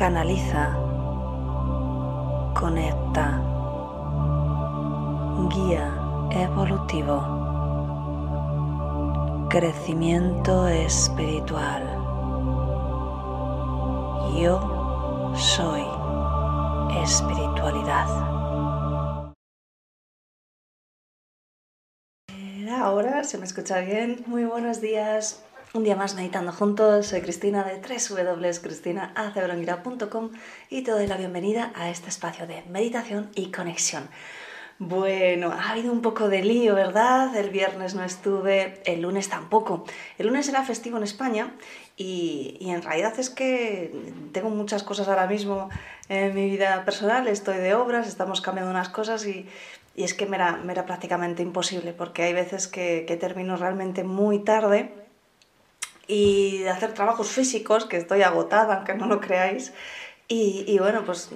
Canaliza, conecta, guía evolutivo, crecimiento espiritual. Yo soy espiritualidad. Ahora se me escucha bien. Muy buenos días. Un día más meditando juntos. Soy Cristina de www.cristinaacebrongura.com y te doy la bienvenida a este espacio de meditación y conexión. Bueno, ha habido un poco de lío, ¿verdad? El viernes no estuve, el lunes tampoco. El lunes era festivo en España y, en realidad es que tengo muchas cosas ahora mismo en mi vida personal, estoy de obras, estamos cambiando unas cosas y, es que me era, prácticamente imposible porque hay veces que, termino realmente muy tarde y hacer trabajos físicos, que estoy agotada, aunque no lo creáis, y, bueno, pues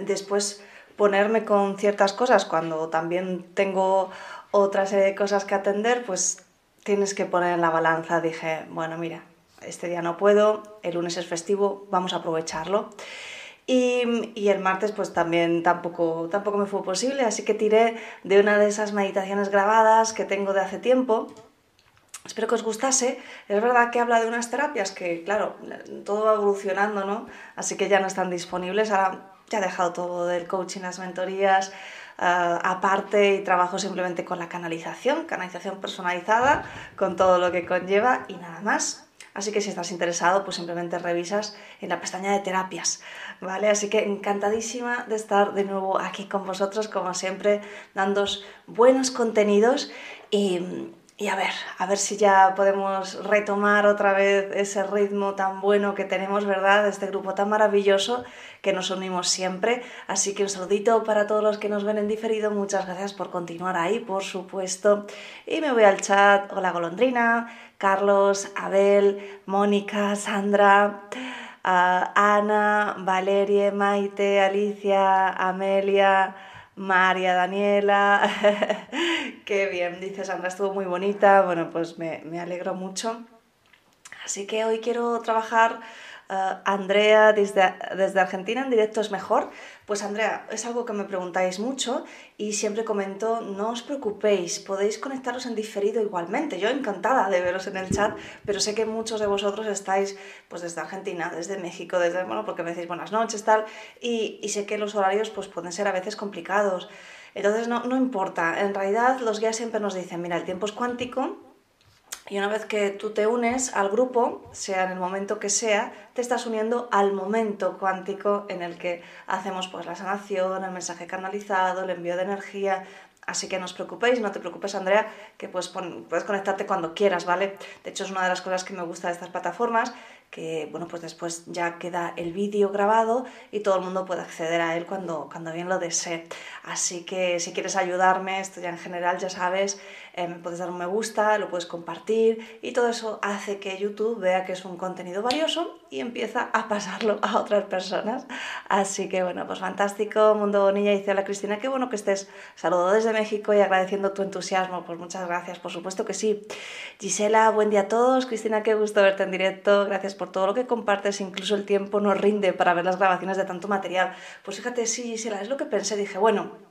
después ponerme con ciertas cosas cuando también tengo otra serie de cosas que atender, pues tienes que poner en la balanza. Dije, bueno, mira, este día no puedo, el lunes es festivo, vamos a aprovecharlo. Y, y, el martes pues también tampoco, tampoco me fue posible, así que tiré de una de esas meditaciones grabadas que tengo de hace tiempo. Espero que os gustase. Es verdad que habla de unas terapias que, claro, todo va evolucionando, ¿no? Así que ya no están disponibles. Ahora ya he dejado todo del coaching, las mentorías, eh, aparte y trabajo simplemente con la canalización, canalización personalizada, con todo lo que conlleva y nada más. Así que si estás interesado, pues simplemente revisas en la pestaña de terapias, ¿vale? Así que encantadísima de estar de nuevo aquí con vosotros, como siempre, dándos buenos contenidos y, y a ver, a ver si ya podemos retomar otra vez ese ritmo tan bueno que tenemos, ¿verdad? Este grupo tan maravilloso que nos unimos siempre. Así que un saludito para todos los que nos ven en diferido. Muchas gracias por continuar ahí, por supuesto. Y me voy al chat. Hola Golondrina, Carlos, Abel, Mónica, Sandra. Ah, Ana, Valerie, Maite, Alicia, Amelia, María Daniela, qué bien, dice Sandra, estuvo muy bonita, bueno, pues me, me alegro mucho. Así que hoy quiero trabajar eh, Andrea desde, desde Argentina en directo es mejor. Pues Andrea, es algo que me preguntáis mucho y siempre comento, no os preocupéis, podéis conectaros en diferido igualmente. Yo encantada de veros en el chat, pero sé que muchos de vosotros estáis pues desde Argentina, desde México, desde, bueno, porque me decís buenas noches, tal, y, y sé que los horarios pues pueden ser a veces complicados. Entonces no, no importa, en realidad los guías siempre nos dicen, mira, el tiempo es cuántico, y una vez que tú te unes al grupo, sea en el momento que sea, te estás uniendo al momento cuántico en el que hacemos pues, la sanación, el mensaje canalizado, el envío de energía. Así que no os preocupéis, no te preocupes Andrea, que puedes, puedes conectarte cuando quieras, ¿vale? De hecho es una de las cosas que me gusta de estas plataformas, que bueno, pues después ya queda el vídeo grabado y todo el mundo puede acceder a él cuando, cuando bien lo desee. Así que si quieres ayudarme, esto ya en general ya sabes, eh, me puedes dar un me gusta, lo puedes compartir y todo eso hace que YouTube vea que es un contenido valioso y empieza a pasarlo a otras personas. Así que bueno, pues fantástico, Mundo Bonilla, dice hola Cristina, qué bueno que estés. Saludo desde México y agradeciendo tu entusiasmo, pues muchas gracias, por supuesto que sí. Gisela, buen día a todos, Cristina, qué gusto verte en directo, gracias por todo lo que compartes, incluso el tiempo nos rinde para ver las grabaciones de tanto material. Pues fíjate, sí, Gisela, es lo que pensé, dije, bueno,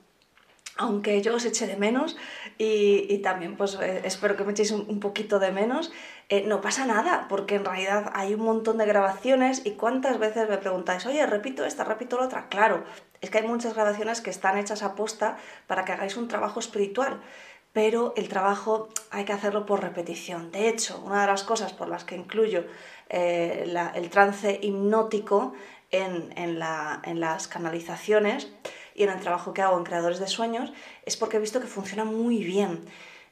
aunque yo os eche de menos y, también pues eh, espero que me echéis un, poquito de menos, eh, no pasa nada, porque en realidad hay un montón de grabaciones y cuántas veces me preguntáis, oye, repito esta, repito la otra. Claro, es que hay muchas grabaciones que están hechas a posta para que hagáis un trabajo espiritual, pero el trabajo hay que hacerlo por repetición. De hecho, una de las cosas por las que incluyo eh, el trance hipnótico en, en las canalizaciones, y en el trabajo que hago en creadores de sueños es porque he visto que funciona muy bien.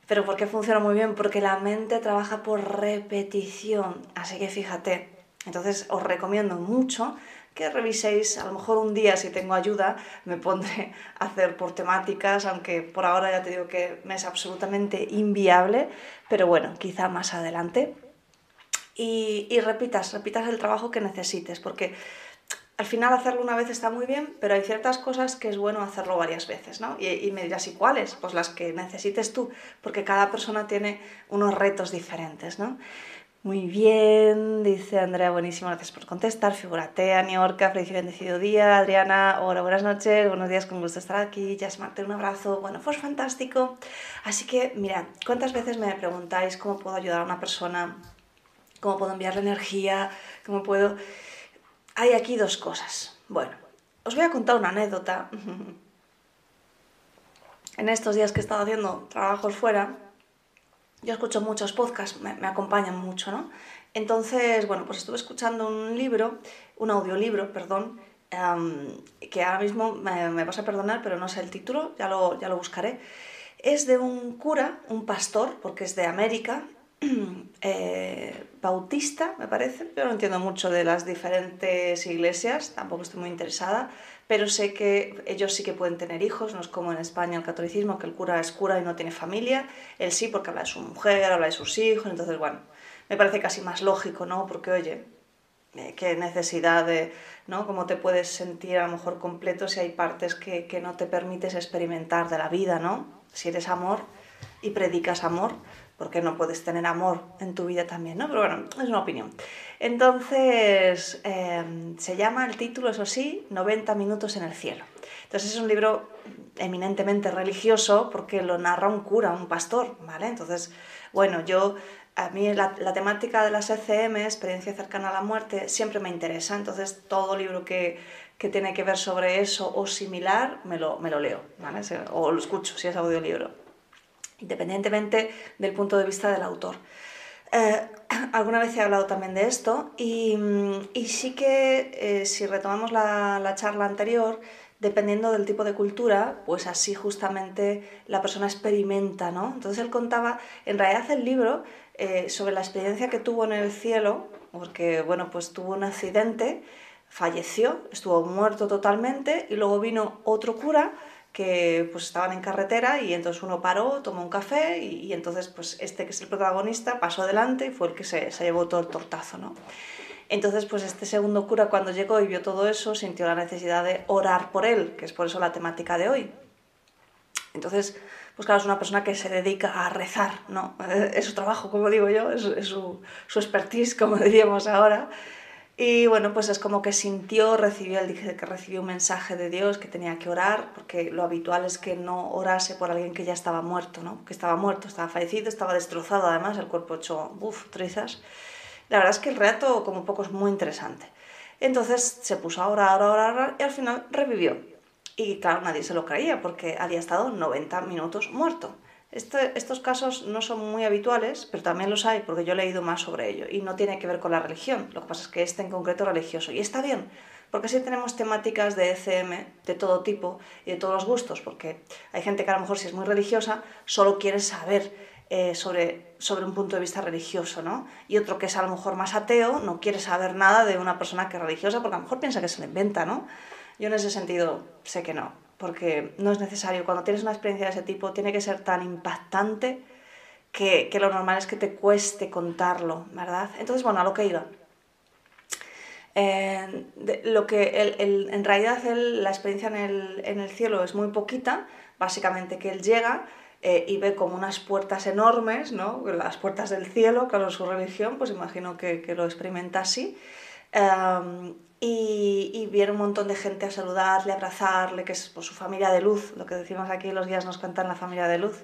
Pero ¿por qué funciona muy bien? Porque la mente trabaja por repetición. Así que fíjate, Entonces os recomiendo mucho que reviséis, a lo mejor un día si tengo ayuda me pondré a hacer por temáticas, aunque por ahora ya te digo que me es absolutamente inviable, pero bueno, quizá más adelante. Y, y repitas, repitas el trabajo que necesites, porque al final hacerlo una vez está muy bien, pero hay ciertas cosas que es bueno hacerlo varias veces, ¿no? Y, y, me dirás, ¿y cuáles? Pues las que necesites tú, porque cada persona tiene unos retos diferentes, ¿no? Muy bien, dice Andrea, buenísimo, gracias por contestar. Figúrate, Aniorca, feliz y bendecido día. Adriana, hola, buenas noches, buenos días, con gusto estar aquí. Jasmarte, un abrazo. Bueno, pues fantástico. Así que, mira, ¿cuántas veces me preguntáis cómo puedo ayudar a una persona? ¿Cómo puedo enviarle energía? ¿Cómo puedo...? Hay aquí dos cosas. Bueno, os voy a contar una anécdota. en estos días que he estado haciendo trabajos fuera, yo escucho muchos podcasts, me, acompañan mucho, ¿no? Entonces, bueno, pues estuve escuchando un libro, un audiolibro, perdón, que ahora mismo me, vas a perdonar, pero no sé el título, ya lo, ya lo buscaré. Es de un cura, un pastor, porque es de América, eh, bautista, me parece. Yo no entiendo mucho de las diferentes iglesias, tampoco estoy muy interesada, pero sé que ellos sí que pueden tener hijos, no es como en España el catolicismo, que el cura es cura y no tiene familia, él sí porque habla de su mujer, habla de sus hijos, entonces bueno, me parece casi más lógico, ¿no? Porque oye, eh, qué necesidad de, ¿no? Cómo te puedes sentir a lo mejor completo si hay partes que no te permites experimentar de la vida, ¿no? Si eres amor y predicas amor, porque no puedes tener amor en tu vida también, ¿no? Pero bueno, es una opinión. Entonces, em, se llama el título, eso sí, 90 minutos en el cielo. Entonces es un libro eminentemente religioso porque lo narra un cura, un pastor, ¿vale? Entonces, bueno, yo, a mí la, temática de las ECM, experiencia cercana a la muerte, siempre me interesa, entonces todo libro que, que tiene que ver sobre eso o similar, me lo, me lo leo, ¿vale? O lo escucho si es audiolibro independientemente del punto de vista del autor. Eh, alguna vez he hablado también de esto y, sí que eh, si retomamos la, charla anterior, dependiendo del tipo de cultura, pues así justamente la persona experimenta, ¿no? Entonces él contaba, en realidad el libro, eh, sobre la experiencia que tuvo en el cielo, porque, bueno, pues tuvo un accidente, falleció, estuvo muerto totalmente y luego vino otro cura que pues estaban en carretera y entonces uno paró, tomó un café y, entonces pues este que es el protagonista pasó adelante y fue el que se, se, llevó todo el tortazo, ¿no? Entonces pues este segundo cura cuando llegó y vio todo eso sintió la necesidad de orar por él, que es por eso la temática de hoy. Entonces, pues claro, es una persona que se dedica a rezar, ¿no? Es su trabajo, como digo yo, es, su, su expertise, como diríamos ahora. Y bueno, pues es como que sintió, recibió, él dice que recibió un mensaje de Dios, que tenía que orar, porque lo habitual es que no orase por alguien que ya estaba muerto, ¿no? Que estaba muerto, estaba fallecido, estaba destrozado además, el cuerpo hecho, uff, trizas. La verdad es que el relato, como poco, es muy interesante. Entonces se puso a orar, a orar, a orar y al final revivió. Y claro, nadie se lo creía porque había estado 90 minutos muerto. Este, estos casos no son muy habituales, pero también los hay porque yo he leído más sobre ello y no tiene que ver con la religión. Lo que pasa es que este en concreto religioso y está bien, porque sí tenemos temáticas de ECM de todo tipo y de todos los gustos, porque hay gente que a lo mejor si es muy religiosa solo quiere saber eh, sobre, sobre un punto de vista religioso, ¿no? Y otro que es a lo mejor más ateo no quiere saber nada de una persona que es religiosa porque a lo mejor piensa que se le inventa, ¿no? Yo en ese sentido sé que no, porque no es necesario. Cuando tienes una experiencia de ese tipo, tiene que ser tan impactante que, lo normal es que te cueste contarlo, ¿verdad? Entonces, bueno, a lo que iba. Eh, lo que en realidad la experiencia en el, cielo es muy poquita, básicamente que él llega eh, y ve como unas puertas enormes, ¿no? las puertas del cielo, claro, su religión, pues imagino que, que lo experimenta así. Em, y, y, viene un montón de gente a saludarle, a abrazarle, que es pues, su familia de luz, lo que decimos aquí, los guías nos cuentan la familia de luz.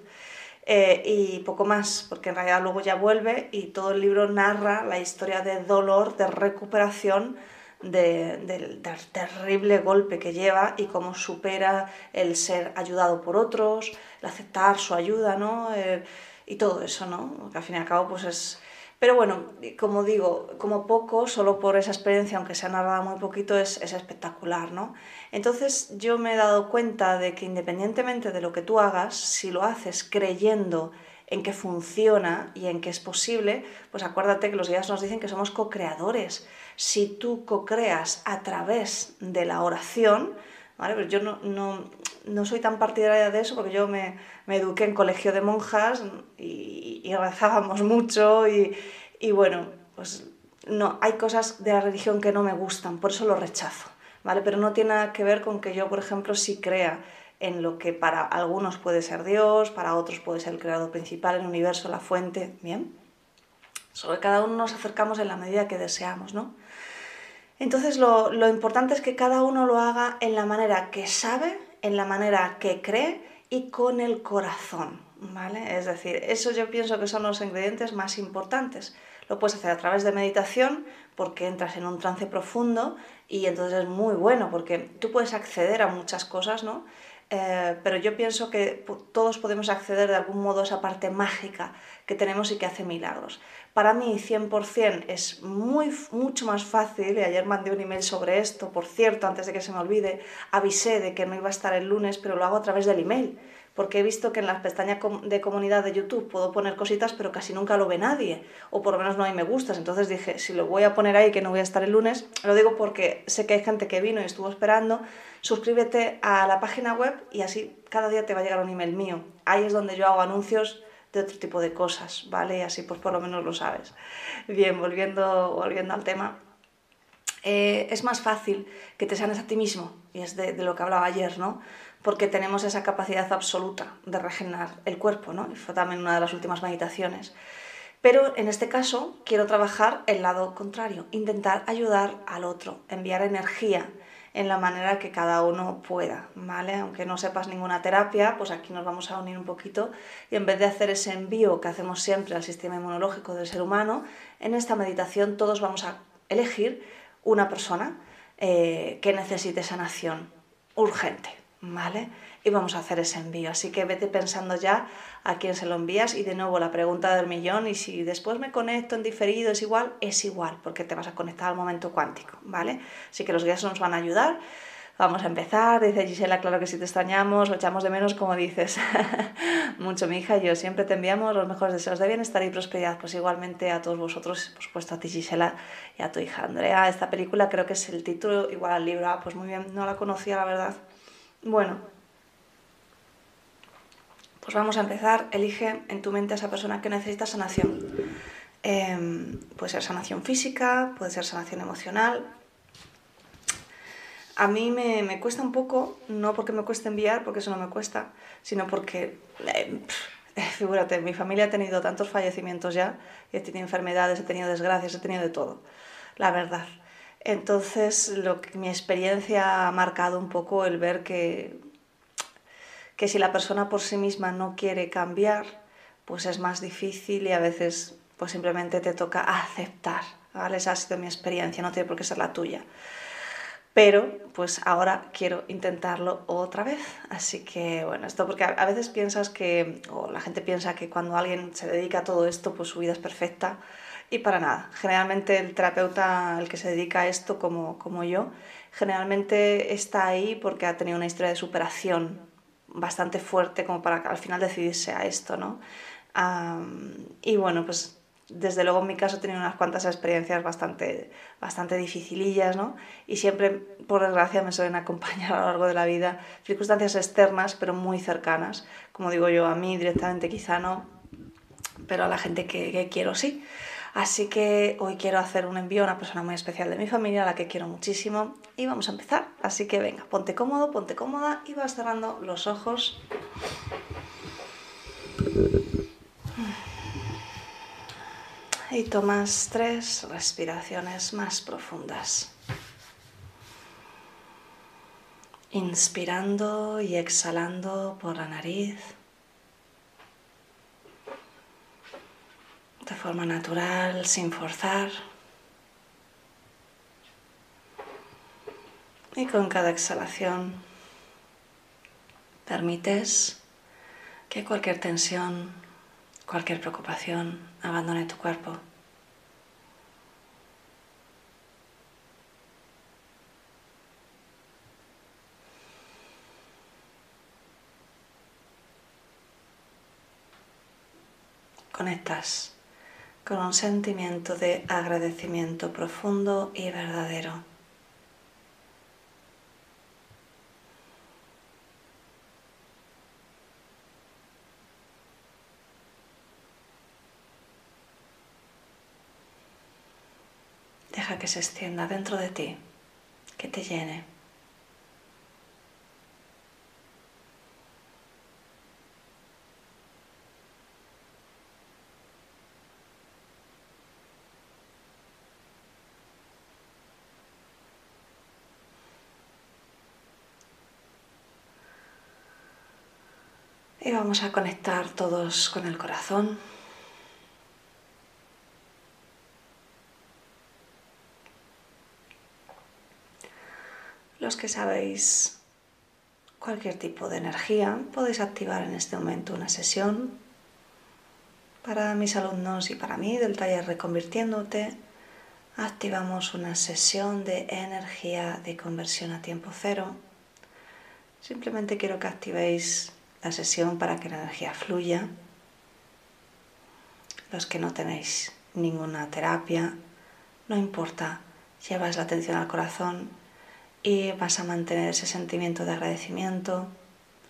Eh, y poco más, porque en realidad luego ya vuelve y todo el libro narra la historia de dolor, de recuperación del terrible golpe que lleva y cómo supera el ser ayudado por otros, el aceptar su ayuda, ¿no? Eh, y todo eso, ¿no? Que al fin y al cabo pues es, pero bueno, como digo, como poco, solo por esa experiencia, aunque se ha narrado muy poquito, es, es, espectacular, ¿no? Entonces yo me he dado cuenta de que independientemente de lo que tú hagas, si lo haces creyendo en que funciona y en que es posible, pues acuérdate que los guías nos dicen que somos co-creadores. si tú co-creas a través de la oración, ¿vale? Pero yo no, no, soy tan partidaria de eso porque yo me, eduqué en colegio de monjas y, y rezábamos mucho y, bueno, pues no, hay cosas de la religión que no me gustan, por eso lo rechazo, ¿vale? Pero no tiene nada que ver con que yo, por ejemplo, sí crea en lo que para algunos puede ser Dios, para otros puede ser el creador principal, el universo, la fuente, ¿bien? Sobre cada uno nos acercamos en la medida que deseamos, ¿no? Entonces lo, lo importante es que cada uno lo haga en la manera que sabe, en la manera que cree y con el corazón, ¿vale? Es decir, eso yo pienso que son los ingredientes más importantes. Lo puedes hacer a través de meditación porque entras en un trance profundo y entonces es muy bueno porque tú puedes acceder a muchas cosas, ¿no? Eh, pero yo pienso que todos podemos acceder de algún modo a esa parte mágica que tenemos y que hace milagros. Para mí 100% es muy, mucho más fácil, y ayer mandé un email sobre esto, por cierto, antes de que se me olvide, avisé de que no iba a estar el lunes, pero lo hago a través del email porque he visto que en las pestañas de comunidad de YouTube puedo poner cositas, pero casi nunca lo ve nadie, o por lo menos no hay me gustas. Entonces dije, si lo voy a poner ahí, que no voy a estar el lunes, lo digo porque sé que hay gente que vino y estuvo esperando, suscríbete a la página web y así cada día te va a llegar un email mío. Ahí es donde yo hago anuncios de otro tipo de cosas, ¿vale? Y así pues por lo menos lo sabes. Bien, volviendo, volviendo al tema. Eh, es más fácil que te sanes a ti mismo, y es de, de lo que hablaba ayer, ¿no? Porque tenemos esa capacidad absoluta de regenerar el cuerpo, ¿no? Y fue también una de las últimas meditaciones. Pero en este caso quiero trabajar el lado contrario, intentar ayudar al otro, enviar energía en la manera que cada uno pueda, ¿vale? Aunque no sepas ninguna terapia, pues aquí nos vamos a unir un poquito y en vez de hacer ese envío que hacemos siempre al sistema inmunológico del ser humano, en esta meditación todos vamos a elegir una persona eh, que necesite sanación urgente, ¿vale? Y vamos a hacer ese envío. Así que vete pensando ya a quién se lo envías y de nuevo la pregunta del millón y si después me conecto en diferido es igual, es igual, porque te vas a conectar al momento cuántico, ¿vale? Así que los guías nos van a ayudar. Vamos a empezar, dice Gisela, claro que si te extrañamos, lo echamos de menos, como dices. Mucho, mi hija yo siempre te enviamos los mejores deseos de bienestar y prosperidad. Pues igualmente a todos vosotros, por supuesto a ti, Gisela, y a tu hija Andrea. Esta película creo que es el título, igual al libro. Ah, pues muy bien, no la conocía, la verdad. Bueno, pues vamos a empezar. Elige en tu mente a esa persona que necesita sanación. Em, puede ser sanación física, puede ser sanación emocional. A mí me, cuesta un poco, no porque me cueste enviar, porque eso no me cuesta, sino porque, eh, figúrate, mi familia ha tenido tantos fallecimientos ya, he tenido enfermedades, he tenido desgracias, he tenido de todo, la verdad. Entonces, lo que, mi experiencia ha marcado un poco el ver que, que si la persona por sí misma no quiere cambiar, pues es más difícil y a veces pues simplemente te toca aceptar. ¿vale? Esa ha sido mi experiencia, no tiene por qué ser la tuya. Pero pues ahora quiero intentarlo otra vez. Así que bueno, esto porque a veces piensas que, o la gente piensa que cuando alguien se dedica a todo esto, pues su vida es perfecta y para nada. Generalmente el terapeuta, el que se dedica a esto como, como yo, generalmente está ahí porque ha tenido una historia de superación bastante fuerte como para al final decidirse a esto, ¿no? y bueno, pues desde luego en mi caso he tenido unas cuantas experiencias bastante, bastante dificilillas, ¿no? Y siempre, por desgracia, me suelen acompañar a lo largo de la vida circunstancias externas, pero muy cercanas. Como digo yo, a mí directamente quizá no, pero a la gente que, que quiero sí. Así que hoy quiero hacer un envío a una persona muy especial de mi familia, a la que quiero muchísimo, y vamos a empezar. Así que venga, ponte cómodo, ponte cómoda y vas cerrando los ojos. Y tomas tres respiraciones más profundas. Inspirando y exhalando por la nariz. De forma natural, sin forzar. Y con cada exhalación permites que cualquier tensión, cualquier preocupación abandone tu cuerpo. Conectas con un sentimiento de agradecimiento profundo y verdadero. Deja que se extienda dentro de ti, que te llene. Y vamos a conectar todos con el corazón. Los que sabéis cualquier tipo de energía, podéis activar en este momento una sesión. Para mis alumnos y para mí del taller Reconvirtiéndote, activamos una sesión de energía de conversión a tiempo cero. Simplemente quiero que activéis la sesión para que la energía fluya. Los que no tenéis ninguna terapia, no importa, llevas la atención al corazón y vas a mantener ese sentimiento de agradecimiento,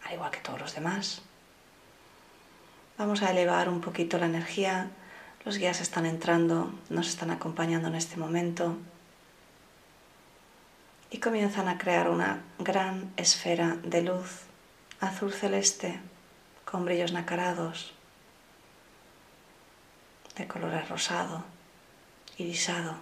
al igual que todos los demás. Vamos a elevar un poquito la energía. Los guías están entrando, nos están acompañando en este momento y comienzan a crear una gran esfera de luz azul celeste con brillos nacarados de color rosado, irisado.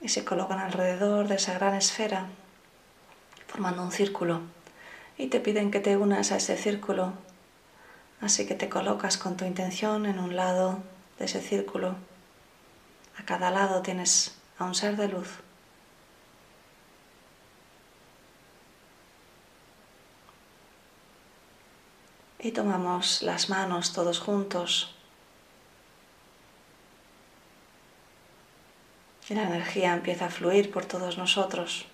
Y se colocan alrededor de esa gran esfera, formando un círculo. Y te piden que te unas a ese círculo. Así que te colocas con tu intención en un lado de ese círculo a cada lado tienes a un ser de luz. Y tomamos las manos todos juntos. Y la energía empieza a fluir por todos nosotros.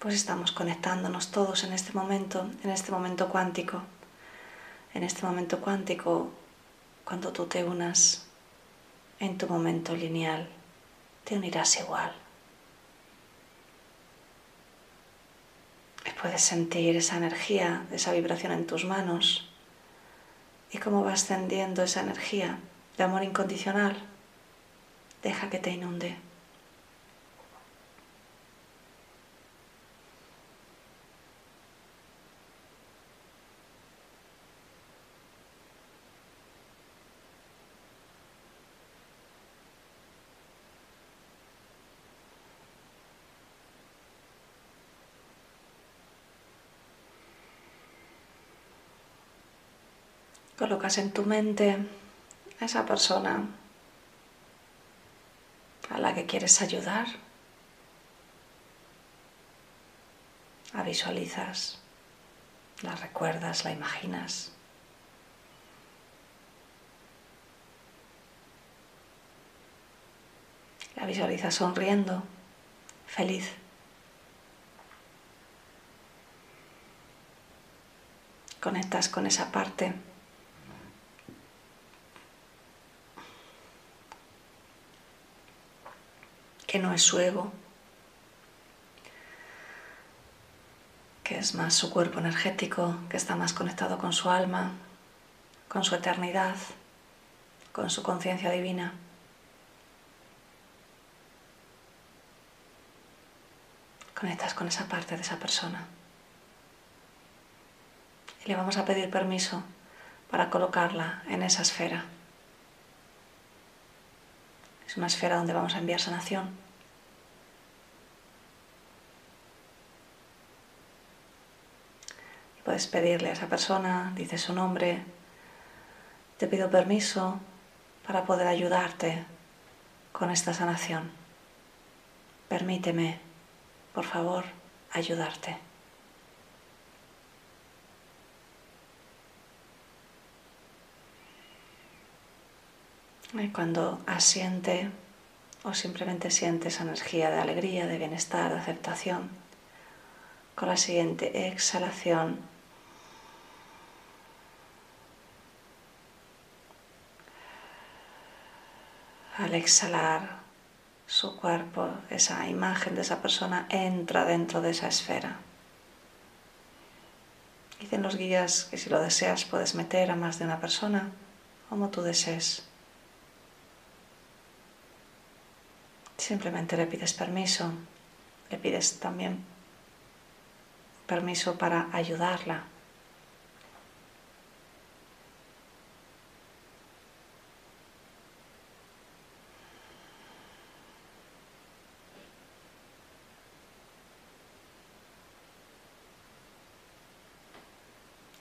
Pues estamos conectándonos todos en este momento, en este momento cuántico. En este momento cuántico, cuando tú te unas en tu momento lineal, te unirás igual. Puedes sentir esa energía, esa vibración en tus manos y cómo va ascendiendo esa energía de amor incondicional. Deja que te inunde. Colocas en tu mente a esa persona a la que quieres ayudar. La visualizas, la recuerdas, la imaginas. La visualizas sonriendo, feliz. Conectas con esa parte que no es su ego, que es más su cuerpo energético, que está más conectado con su alma, con su eternidad, con su conciencia divina. Conectas con esa parte de esa persona. Y le vamos a pedir permiso para colocarla en esa esfera. Es una esfera donde vamos a enviar sanación. Puedes pedirle a esa persona, dice su nombre, te pido permiso para poder ayudarte con esta sanación. Permíteme, por favor, ayudarte. Cuando asiente o simplemente siente esa energía de alegría, de bienestar, de aceptación, Con la siguiente exhalación, al exhalar, su cuerpo, esa imagen de esa persona entra dentro de esa esfera. Dicen los guías que si lo deseas puedes meter a más de una persona, como tú desees. Simplemente le pides permiso, le pides también permiso para ayudarla.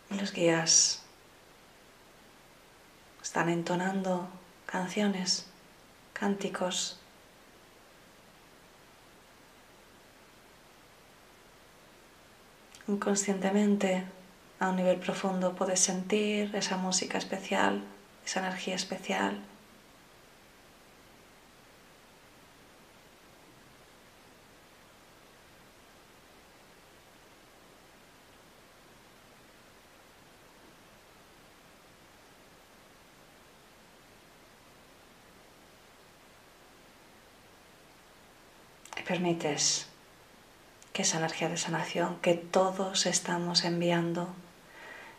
los guías están entonando canciones, cánticos. Inconscientemente, a un nivel profundo, puedes sentir esa música especial, esa energía especial. permites esa energía de sanación que todos estamos enviando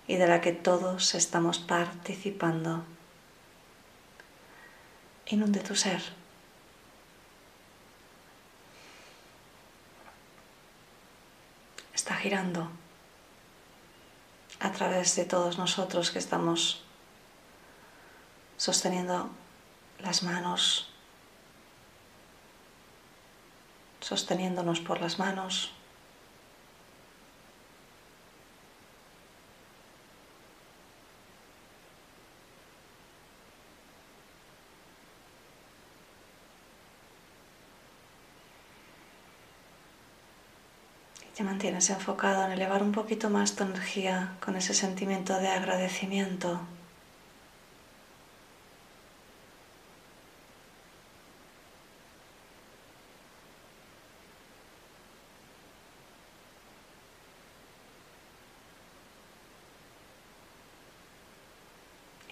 y de la que todos estamos participando inunde tu ser. Está girando a través de todos nosotros que estamos sosteniendo las manos sosteniéndonos por las manos. Y te mantienes enfocado en elevar un poquito más tu energía con ese sentimiento de agradecimiento.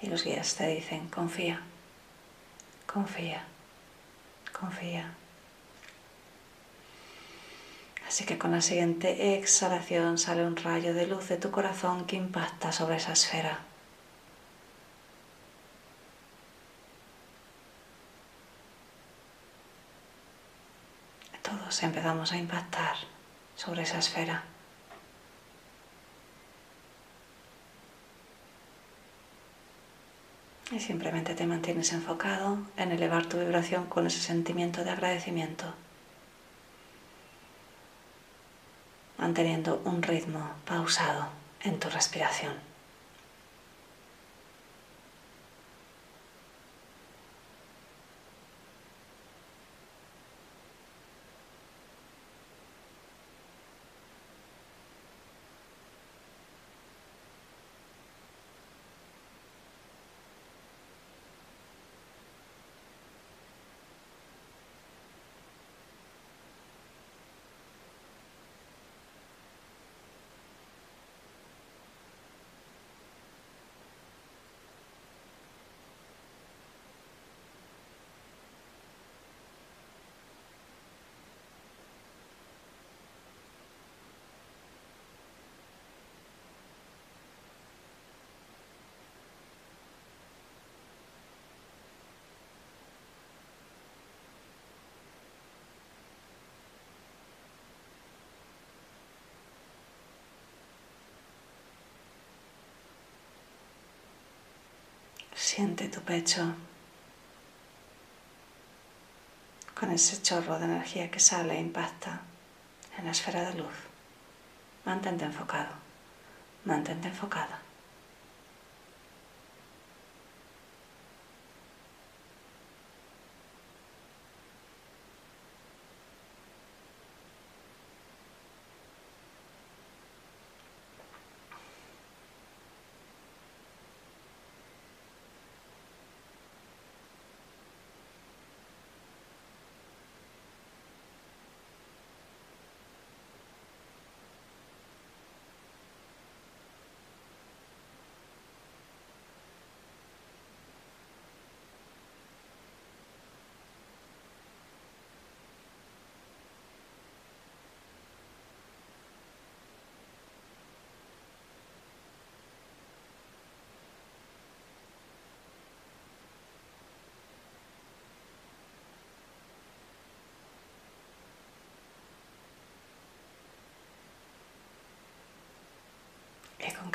Y los guías te dicen, confía, confía, confía. Así que con la siguiente exhalación sale un rayo de luz de tu corazón que impacta sobre esa esfera. Todos empezamos a impactar sobre esa esfera. Y simplemente te mantienes enfocado en elevar tu vibración con ese sentimiento de agradecimiento, manteniendo un ritmo pausado en tu respiración. Siente tu pecho con ese chorro de energía que sale e impacta en la esfera de luz. Mantente enfocado, mantente enfocada.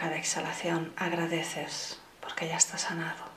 Cada exhalación agradeces porque ya está sanado.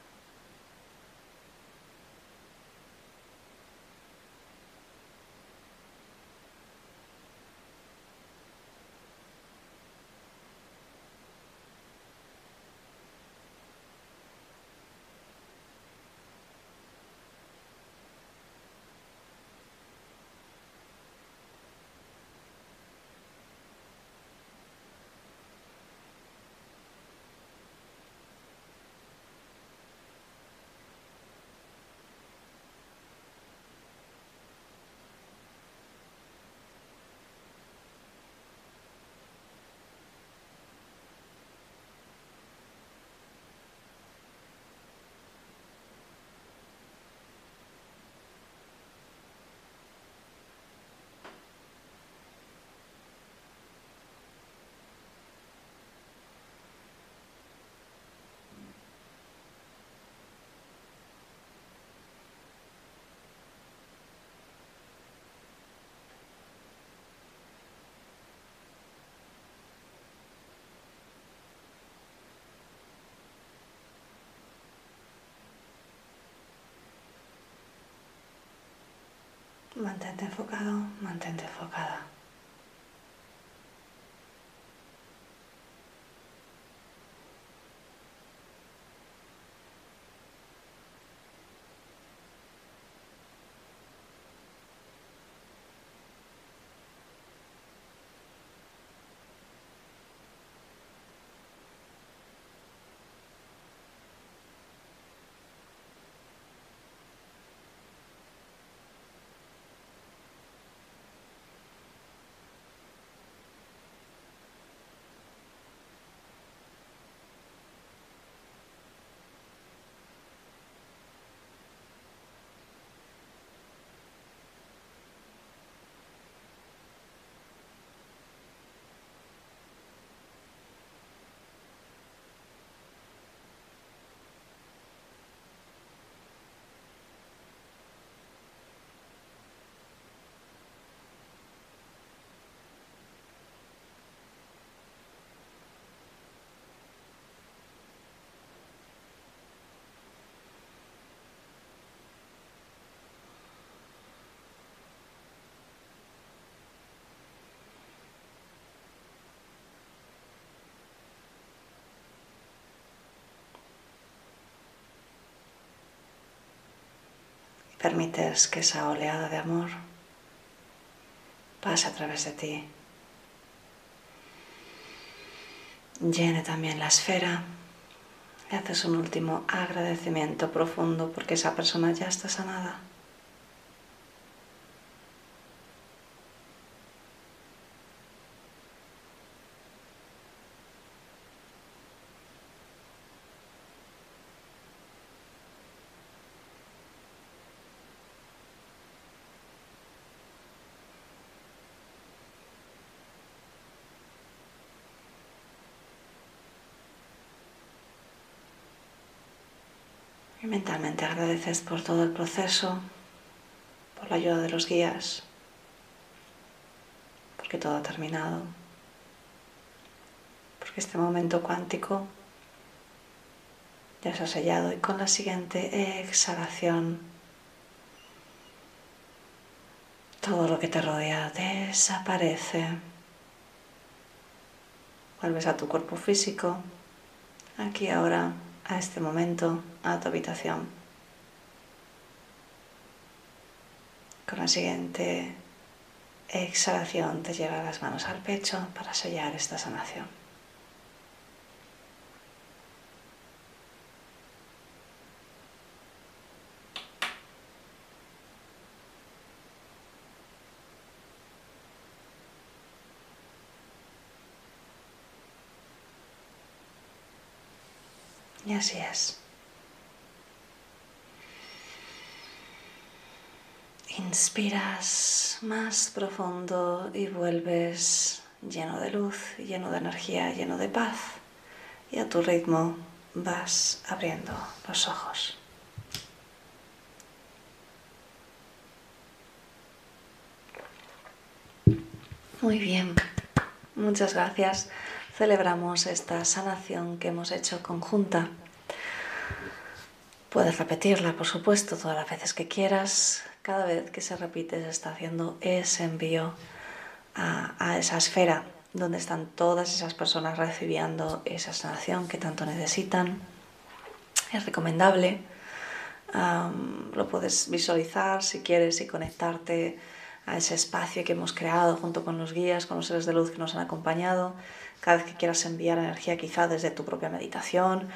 Mantente enfocado, mantente enfocada. Permites que esa oleada de amor pase a través de ti. Llene también la esfera y haces un último agradecimiento profundo porque esa persona ya está sanada. Mentalmente agradeces por todo el proceso, por la ayuda de los guías, porque todo ha terminado, porque este momento cuántico ya se ha sellado y con la siguiente exhalación todo lo que te rodea desaparece. Vuelves a tu cuerpo físico, aquí ahora a este momento a tu habitación. Con la siguiente exhalación te lleva las manos al pecho para sellar esta sanación. Así es. Inspiras más profundo y vuelves lleno de luz, lleno de energía, lleno de paz. Y a tu ritmo vas abriendo los ojos. Muy bien, muchas gracias. celebramos esta sanación que hemos hecho conjunta. Puedes repetirla, por supuesto, todas las veces que quieras. Cada vez que se repite se está haciendo ese envío a, esa esfera donde están todas esas personas recibiendo esa sanación que tanto necesitan. Es recomendable. lo puedes visualizar si quieres y conectarte a ese espacio que hemos creado junto con los guías, con los seres de luz que nos han acompañado. Cada vez que quieras enviar energía quizá desde tu propia meditación,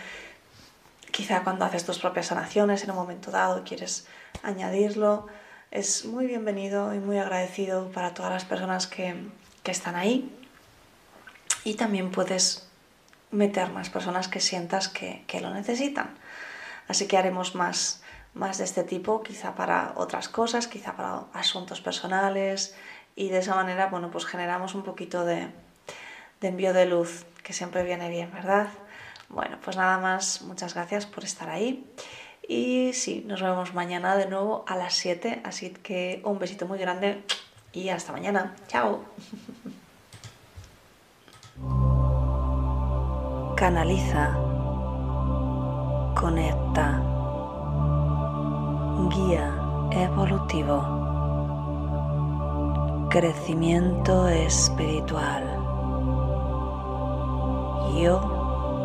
quizá cuando haces tus propias sanaciones en un momento dado quieres añadirlo, es muy bienvenido y muy agradecido para todas las personas que, que están ahí y también puedes meter más personas que sientas que, lo necesitan. Así que haremos más, más de este tipo, quizá para otras cosas, quizá para asuntos personales y de esa manera, bueno, pues generamos un poquito de, de envío de luz, que siempre viene bien, ¿verdad? Bueno, pues nada más, muchas gracias por estar ahí. Y sí, nos vemos mañana de nuevo a las 7, así que un besito muy grande y hasta mañana. Chao. canaliza, conecta, guía evolutivo, crecimiento espiritual. Yo